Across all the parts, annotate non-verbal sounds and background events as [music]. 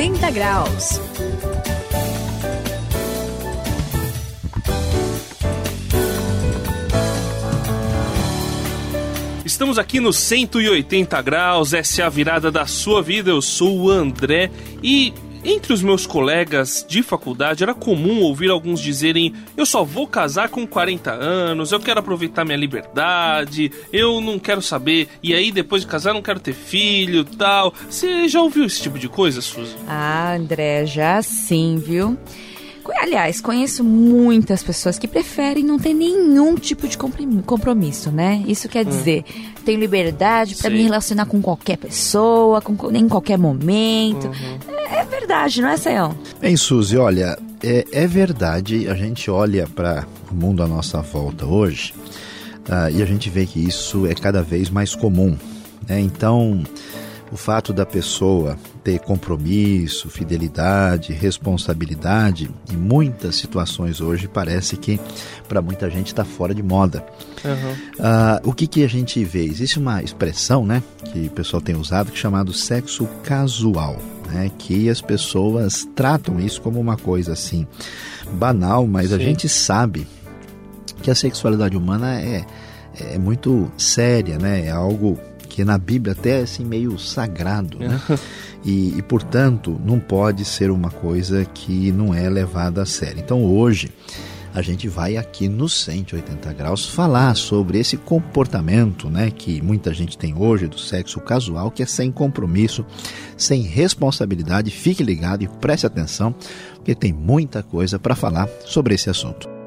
180 graus. Estamos aqui no 180 graus, essa é a virada da sua vida. Eu sou o André e entre os meus colegas de faculdade era comum ouvir alguns dizerem: eu só vou casar com 40 anos, eu quero aproveitar minha liberdade, eu não quero saber, e aí depois de casar não quero ter filho tal. Você já ouviu esse tipo de coisa, Suzy? Ah, André, já sim, viu? Aliás, conheço muitas pessoas que preferem não ter nenhum tipo de compromisso, né? Isso quer hum. dizer, hum. tenho liberdade para me relacionar com qualquer pessoa, com, em qualquer momento. Uhum. É, é, verdade, não é, Sayão? Bem, Suzy, olha, é, é verdade. A gente olha para o mundo à nossa volta hoje uh, e a gente vê que isso é cada vez mais comum. Né? Então o fato da pessoa ter compromisso, fidelidade, responsabilidade, em muitas situações hoje parece que para muita gente está fora de moda. Uhum. Uh, o que, que a gente vê? Existe uma expressão né, que o pessoal tem usado que é chamado sexo casual. Né, que as pessoas tratam isso como uma coisa assim banal, mas Sim. a gente sabe que a sexualidade humana é, é muito séria, né? É algo que na Bíblia até é assim meio sagrado, né? [laughs] E, e, portanto não pode ser uma coisa que não é levada a sério. Então hoje a gente vai aqui no 180 graus falar sobre esse comportamento, né, que muita gente tem hoje do sexo casual, que é sem compromisso, sem responsabilidade. Fique ligado e preste atenção, porque tem muita coisa para falar sobre esse assunto.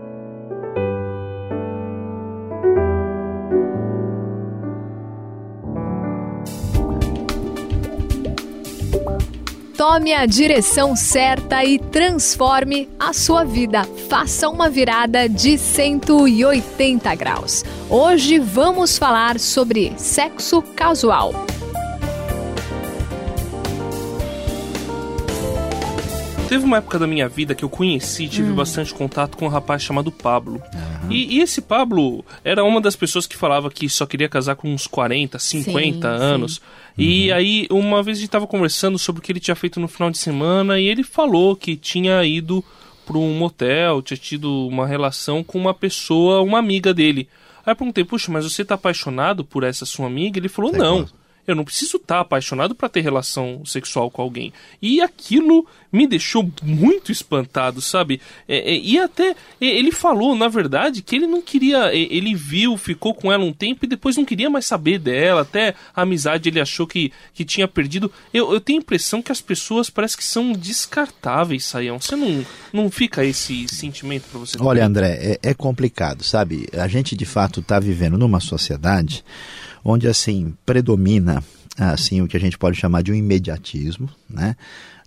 Tome a direção certa e transforme a sua vida. Faça uma virada de 180 graus. Hoje vamos falar sobre sexo casual. Teve uma época da minha vida que eu conheci, tive hum. bastante contato com um rapaz chamado Pablo. E, e, esse Pablo era uma das pessoas que falava que só queria casar com uns 40, 50 sim, anos. Sim. E uhum. aí, uma vez a gente estava conversando sobre o que ele tinha feito no final de semana e ele falou que tinha ido para um motel, tinha tido uma relação com uma pessoa, uma amiga dele. Aí eu perguntei, puxa, mas você tá apaixonado por essa sua amiga? Ele falou, não. Eu não preciso estar tá apaixonado para ter relação sexual com alguém. E aquilo me deixou muito espantado, sabe? É, é, e até ele falou, na verdade, que ele não queria. Ele viu, ficou com ela um tempo e depois não queria mais saber dela. Até a amizade ele achou que, que tinha perdido. Eu, eu tenho a impressão que as pessoas parece que são descartáveis, Saião. Você não, não fica esse sentimento para você? Olha, André, é, é complicado, sabe? A gente de fato está vivendo numa sociedade onde assim predomina assim o que a gente pode chamar de um imediatismo, né?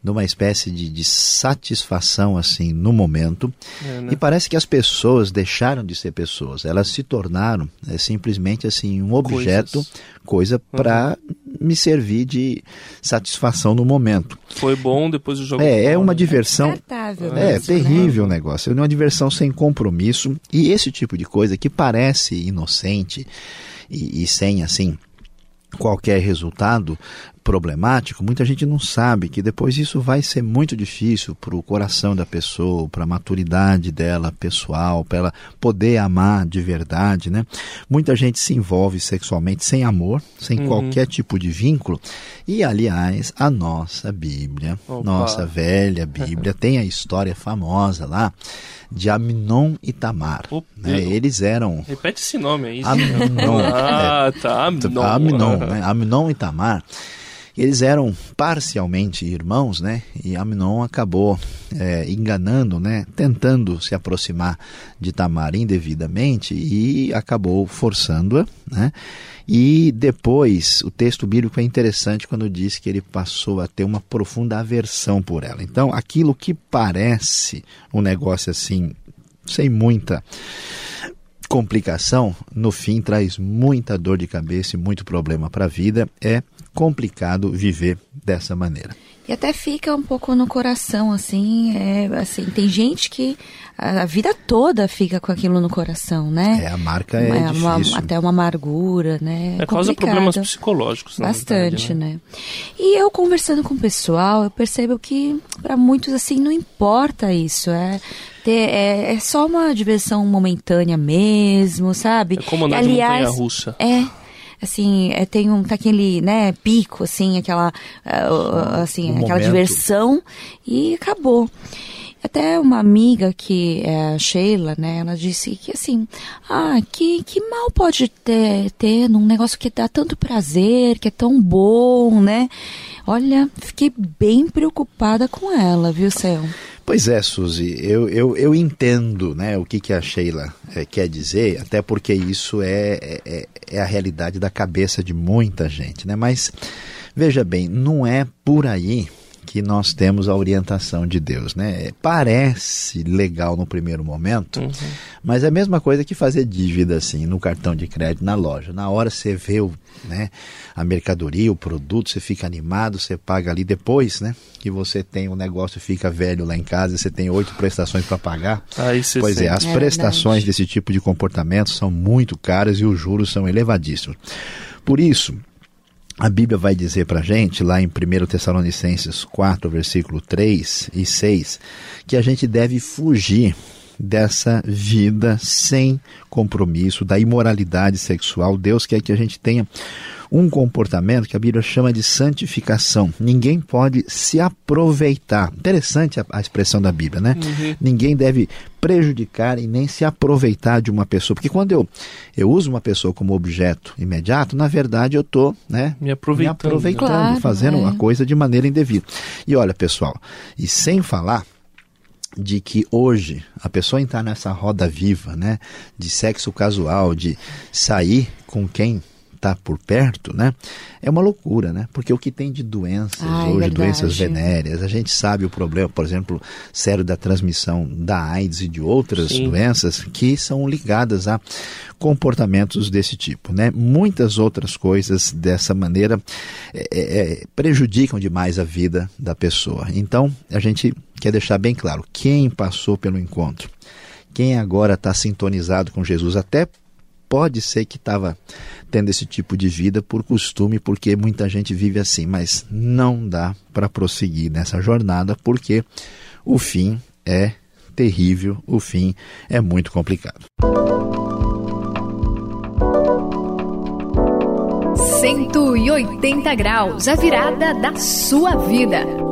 numa espécie de, de satisfação assim no momento é, né? e parece que as pessoas deixaram de ser pessoas elas se tornaram é, simplesmente assim um objeto Coisas. coisa para uhum. me servir de satisfação no momento foi bom depois do jogo é é uma diversão é, é terrível o né? negócio é uma diversão sem compromisso e esse tipo de coisa que parece inocente e, e sem assim qualquer resultado problemático, muita gente não sabe que depois isso vai ser muito difícil para o coração da pessoa, para a maturidade dela pessoal, para ela poder amar de verdade, né? Muita gente se envolve sexualmente sem amor, sem uhum. qualquer tipo de vínculo. E aliás, a nossa Bíblia, Opa. nossa velha Bíblia, [laughs] tem a história famosa lá de Amnon e Tamar. né? Eles eram. Repete esse nome aí. Amnon. [laughs] ah, tá. Amnon. Amnon, né? Amnon e Tamar. Eles eram parcialmente irmãos, né? E Amnon acabou é, enganando, né? Tentando se aproximar de Tamar indevidamente e acabou forçando-a, né? E depois, o texto bíblico é interessante quando diz que ele passou a ter uma profunda aversão por ela. Então, aquilo que parece um negócio assim, sem muita complicação, no fim traz muita dor de cabeça e muito problema para a vida. É complicado viver dessa maneira. E até fica um pouco no coração, assim, é, assim, tem gente que a, a vida toda fica com aquilo no coração, né? É, a marca é, é uma, até uma amargura, né? É, é causa problemas psicológicos, Bastante, verdade, né? né? E eu conversando com o pessoal, eu percebo que para muitos, assim, não importa isso, é... Ter, é, é só uma diversão momentânea mesmo, sabe? É como andar Aliás, de montanha-russa. É, assim, é, tem um, tá aquele, né, pico, assim, aquela, uh, assim, um aquela momento. diversão e acabou. Até uma amiga que é a Sheila, né, ela disse que assim, ah, que, que mal pode ter, ter num negócio que dá tanto prazer, que é tão bom, né? Olha, fiquei bem preocupada com ela, viu, Céu? Pois é, Suzy, eu, eu, eu entendo né, o que, que a Sheila é, quer dizer, até porque isso é, é, é a realidade da cabeça de muita gente, né? Mas veja bem, não é por aí que nós temos a orientação de Deus, né? Parece legal no primeiro momento, uhum. mas é a mesma coisa que fazer dívida assim no cartão de crédito na loja. Na hora você vê o, né, a mercadoria, o produto, você fica animado, você paga ali depois, né? Que você tem um negócio fica velho lá em casa, você tem oito prestações para pagar. Aí pois é, as é prestações verdade. desse tipo de comportamento são muito caras e os juros são elevadíssimos. Por isso, a Bíblia vai dizer para a gente, lá em 1 Tessalonicenses 4, versículo 3 e 6, que a gente deve fugir dessa vida sem compromisso, da imoralidade sexual. Deus quer que a gente tenha um comportamento que a Bíblia chama de santificação. Ninguém pode se aproveitar. Interessante a, a expressão da Bíblia, né? Uhum. Ninguém deve prejudicar e nem se aproveitar de uma pessoa. Porque quando eu, eu uso uma pessoa como objeto imediato, na verdade eu estou né, me aproveitando, me aproveitando claro, fazendo é. a coisa de maneira indevida. E olha, pessoal, e sem falar de que hoje a pessoa entrar nessa roda viva, né, de sexo casual, de sair com quem está por perto, né? É uma loucura, né? Porque o que tem de doenças hoje, doenças venéreas, a gente sabe o problema, por exemplo, sério da transmissão da AIDS e de outras Sim. doenças que são ligadas a comportamentos desse tipo, né? Muitas outras coisas dessa maneira é, é, é prejudicam demais a vida da pessoa. Então, a gente quer deixar bem claro, quem passou pelo encontro, quem agora está sintonizado com Jesus, até pode ser que estava tendo esse tipo de vida por costume, porque muita gente vive assim, mas não dá para prosseguir nessa jornada porque o fim é terrível, o fim é muito complicado. 180 graus, a virada da sua vida.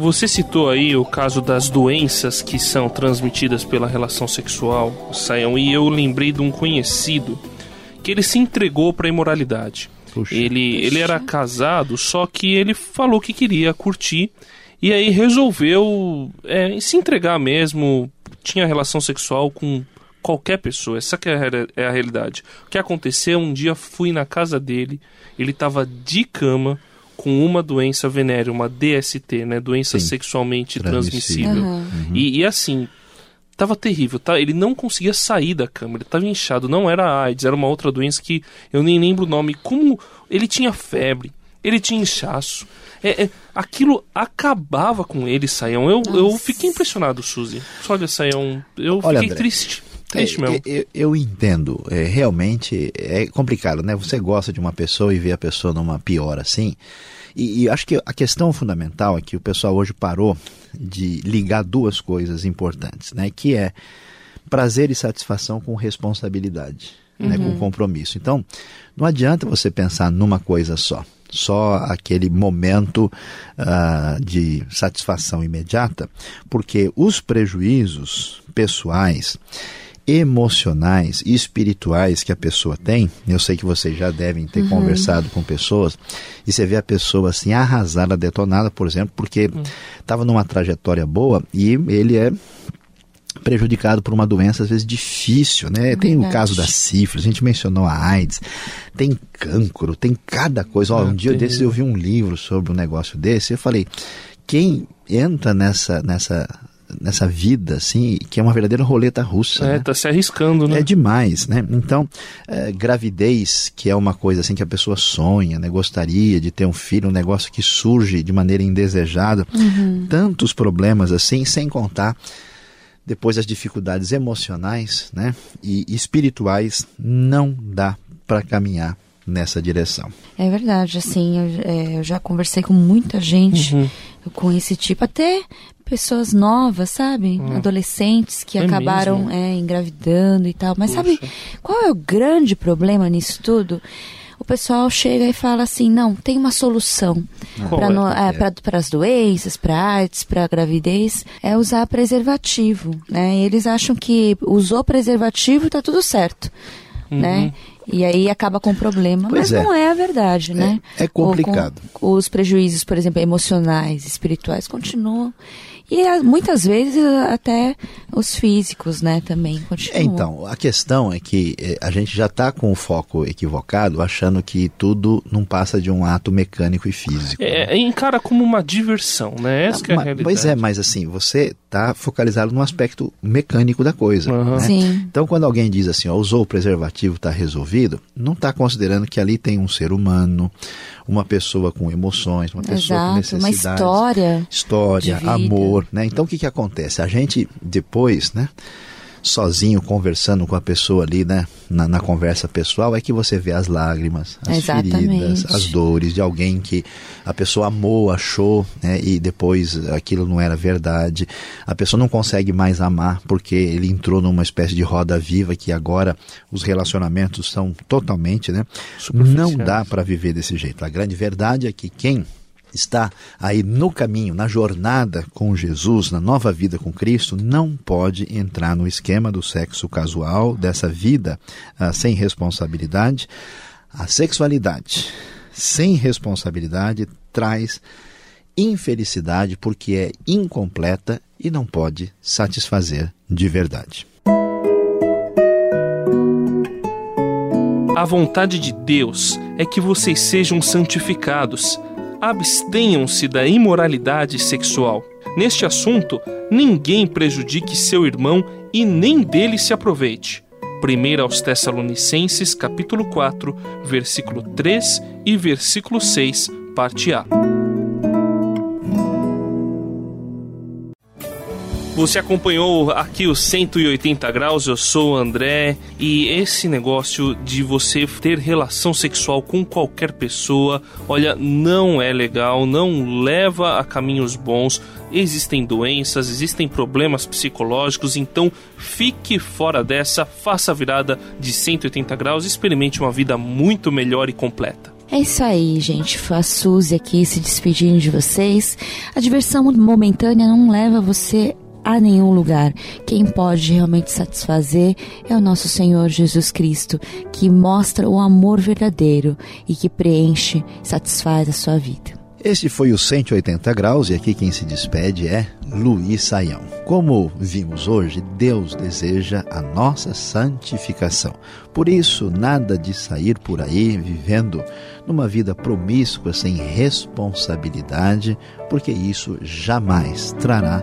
Você citou aí o caso das doenças que são transmitidas pela relação sexual, Saião, e eu lembrei de um conhecido que ele se entregou para a imoralidade. Puxa, ele, puxa. ele era casado, só que ele falou que queria curtir e aí resolveu é, se entregar mesmo. Tinha relação sexual com qualquer pessoa. Essa que é a, é a realidade. O que aconteceu? Um dia fui na casa dele, ele estava de cama com uma doença venérea, uma DST, né? Doença Sim. sexualmente transmissível. Uhum. E, e, assim, tava terrível, tá? Ele não conseguia sair da cama, ele tava inchado. Não era AIDS, era uma outra doença que eu nem lembro o nome. Como ele tinha febre, ele tinha inchaço. É, é, aquilo acabava com ele, Saião. Eu, eu fiquei impressionado, Suzy. Olha, Saião, eu Olha, fiquei André, triste. Triste é, eu, eu, entendo. É, realmente é complicado, né? Você gosta de uma pessoa e vê a pessoa numa pior assim. E, e, acho que a questão fundamental é que o pessoal hoje parou de ligar duas coisas importantes, né? Que é prazer e satisfação com responsabilidade, uhum. né? com uhum. compromisso. Então, não adianta você pensar numa coisa só só aquele momento uh, de satisfação imediata, porque os prejuízos pessoais emocionais e espirituais que a pessoa tem, eu sei que vocês já devem ter uhum. conversado com pessoas, e você vê a pessoa assim arrasada, detonada, por exemplo, porque estava uhum. numa trajetória boa e ele é prejudicado por uma doença às vezes difícil, né? Tem o caso da sífilis, a gente mencionou a AIDS, tem cancro, tem cada coisa. Ó, um dia desses eu vi um livro sobre um negócio desse, eu falei, quem entra nessa nessa nessa vida, assim, que é uma verdadeira roleta russa. É, né? tá se arriscando, né? É demais, né? Então, é, gravidez, que é uma coisa assim que a pessoa sonha, né? Gostaria de ter um filho, um negócio que surge de maneira indesejada. Uhum. Tantos problemas assim, sem contar depois as dificuldades emocionais, né? E espirituais, não dá para caminhar nessa direção. É verdade, assim, eu, é, eu já conversei com muita gente uhum. com esse tipo, até pessoas novas, sabe? Uhum. Adolescentes que é acabaram é, engravidando e tal. Mas Puxa. sabe qual é o grande problema nisso tudo? o pessoal chega e fala assim, não, tem uma solução para é, é? as doenças, para artes, para gravidez, é usar preservativo, né? E eles acham que usou preservativo e tá tudo certo? Uhum. né? E aí acaba com problema, pois mas é. não é a verdade, né? É, é complicado. Com, os prejuízos, por exemplo, emocionais, espirituais, continuam. E muitas vezes até os físicos, né, também continuam. É, então, a questão é que eh, a gente já está com o foco equivocado, achando que tudo não passa de um ato mecânico e físico. É, encara como uma diversão, né? Essa não, é a realidade. Pois é, mas assim, você está focalizado no aspecto mecânico da coisa. Uhum. Né? Sim. Então, quando alguém diz assim, ó, usou o preservativo, está resolvido, não está considerando que ali tem um ser humano, uma pessoa com emoções, uma pessoa Exato, com necessidades. Uma história. História, amor, né? Então o que, que acontece? A gente depois, né? Sozinho conversando com a pessoa ali, né, na, na, conversa pessoal, é que você vê as lágrimas, as Exatamente. feridas, as dores de alguém que a pessoa amou, achou, né, e depois aquilo não era verdade. A pessoa não consegue mais amar porque ele entrou numa espécie de roda viva que agora os relacionamentos são totalmente, né, não dá para viver desse jeito. A grande verdade é que quem está aí no caminho, na jornada com Jesus, na nova vida com Cristo, não pode entrar no esquema do sexo casual, dessa vida uh, sem responsabilidade. A sexualidade sem responsabilidade traz infelicidade porque é incompleta e não pode satisfazer de verdade. A vontade de Deus é que vocês sejam santificados abstenham-se da imoralidade sexual. Neste assunto, ninguém prejudique seu irmão e nem dele se aproveite. 1 aos Tessalonicenses, capítulo 4, versículo 3 e versículo 6, parte A. Você acompanhou aqui os 180 graus, eu sou o André, e esse negócio de você ter relação sexual com qualquer pessoa, olha, não é legal, não leva a caminhos bons. Existem doenças, existem problemas psicológicos, então fique fora dessa, faça a virada de 180 graus experimente uma vida muito melhor e completa. É isso aí, gente. A Suzy aqui se despedindo de vocês. A diversão momentânea não leva você a nenhum lugar. Quem pode realmente satisfazer é o nosso Senhor Jesus Cristo, que mostra o amor verdadeiro e que preenche, satisfaz a sua vida. Este foi o 180 graus e aqui quem se despede é Luiz Saião. Como vimos hoje, Deus deseja a nossa santificação. Por isso, nada de sair por aí vivendo numa vida promíscua sem responsabilidade, porque isso jamais trará